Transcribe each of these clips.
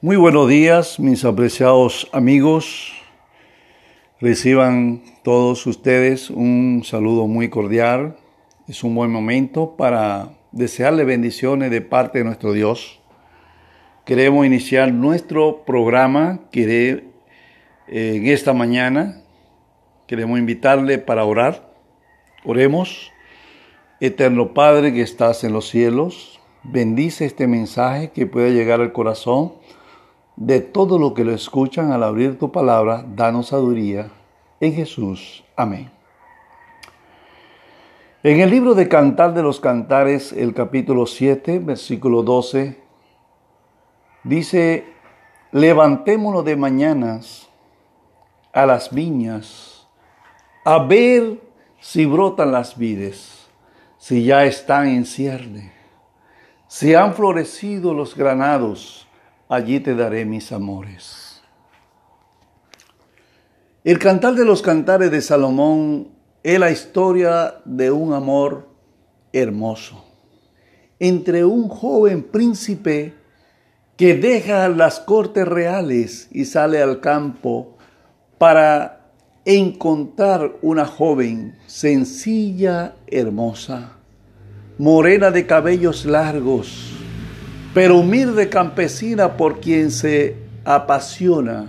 Muy buenos días, mis apreciados amigos. Reciban todos ustedes un saludo muy cordial. Es un buen momento para desearle bendiciones de parte de nuestro Dios. Queremos iniciar nuestro programa que eh, en esta mañana. Queremos invitarle para orar. Oremos. Eterno Padre que estás en los cielos, bendice este mensaje que pueda llegar al corazón de todo lo que lo escuchan al abrir tu palabra, danos sabiduría en Jesús. Amén. En el libro de Cantar de los Cantares, el capítulo 7, versículo 12, dice, levantémonos de mañanas a las viñas, a ver si brotan las vides, si ya están en cierne, si han florecido los granados, allí te daré mis amores. El cantar de los cantares de Salomón es la historia de un amor hermoso entre un joven príncipe que deja las cortes reales y sale al campo para encontrar una joven sencilla, hermosa, morena de cabellos largos, pero humilde campesina por quien se apasiona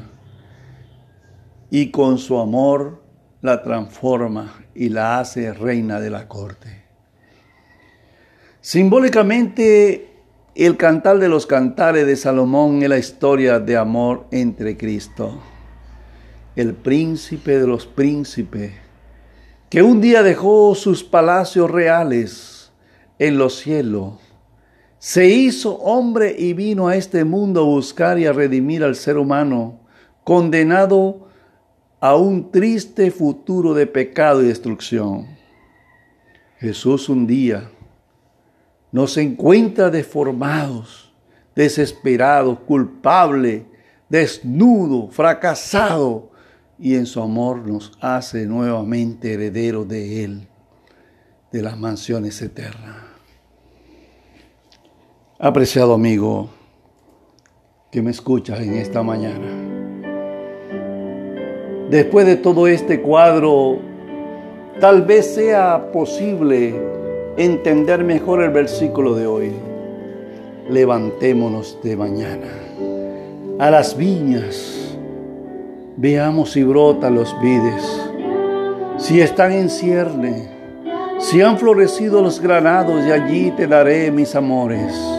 y con su amor la transforma y la hace reina de la corte. Simbólicamente, el cantar de los cantares de Salomón es la historia de amor entre Cristo, el príncipe de los príncipes, que un día dejó sus palacios reales en los cielos se hizo hombre y vino a este mundo a buscar y a redimir al ser humano, condenado a un triste futuro de pecado y destrucción. Jesús un día nos encuentra deformados, desesperados, culpables, desnudo, fracasado, y en su amor nos hace nuevamente herederos de Él, de las mansiones eternas. Apreciado amigo que me escuchas en esta mañana. Después de todo este cuadro, tal vez sea posible entender mejor el versículo de hoy. Levantémonos de mañana a las viñas, veamos si brotan los vides, si están en cierne, si han florecido los granados, y allí te daré mis amores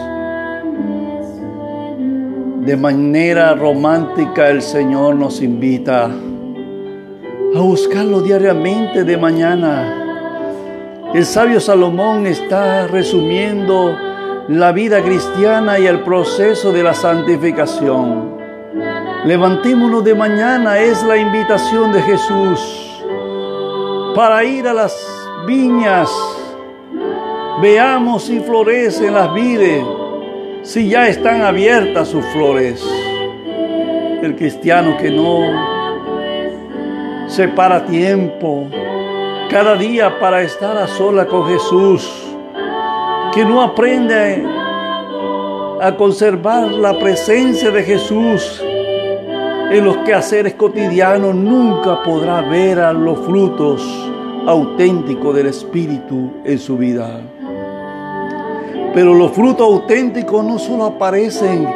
de manera romántica el Señor nos invita a buscarlo diariamente de mañana. El sabio Salomón está resumiendo la vida cristiana y el proceso de la santificación. Levantémonos de mañana es la invitación de Jesús para ir a las viñas. Veamos si florecen las vides si ya están abiertas sus flores. El cristiano que no separa tiempo cada día para estar a sola con Jesús, que no aprende a conservar la presencia de Jesús en los quehaceres cotidianos, nunca podrá ver a los frutos auténticos del Espíritu en su vida. Pero los frutos auténticos no solo aparecen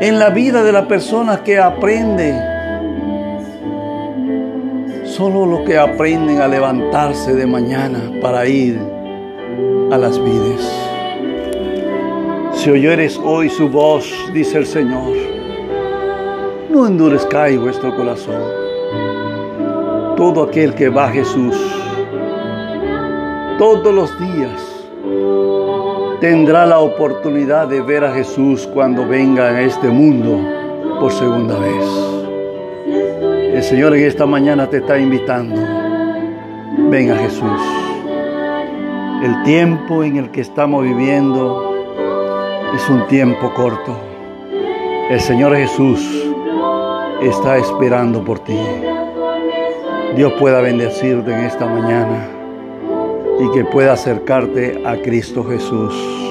en la vida de la persona que aprende, solo los que aprenden a levantarse de mañana para ir a las vides. Si oyeres hoy su voz, dice el Señor, no endurezcáis vuestro corazón. Todo aquel que va a Jesús todos los días tendrá la oportunidad de ver a Jesús cuando venga a este mundo por segunda vez. El Señor en esta mañana te está invitando. Ven a Jesús. El tiempo en el que estamos viviendo es un tiempo corto. El Señor Jesús está esperando por ti. Dios pueda bendecirte en esta mañana y que pueda acercarte a Cristo Jesús.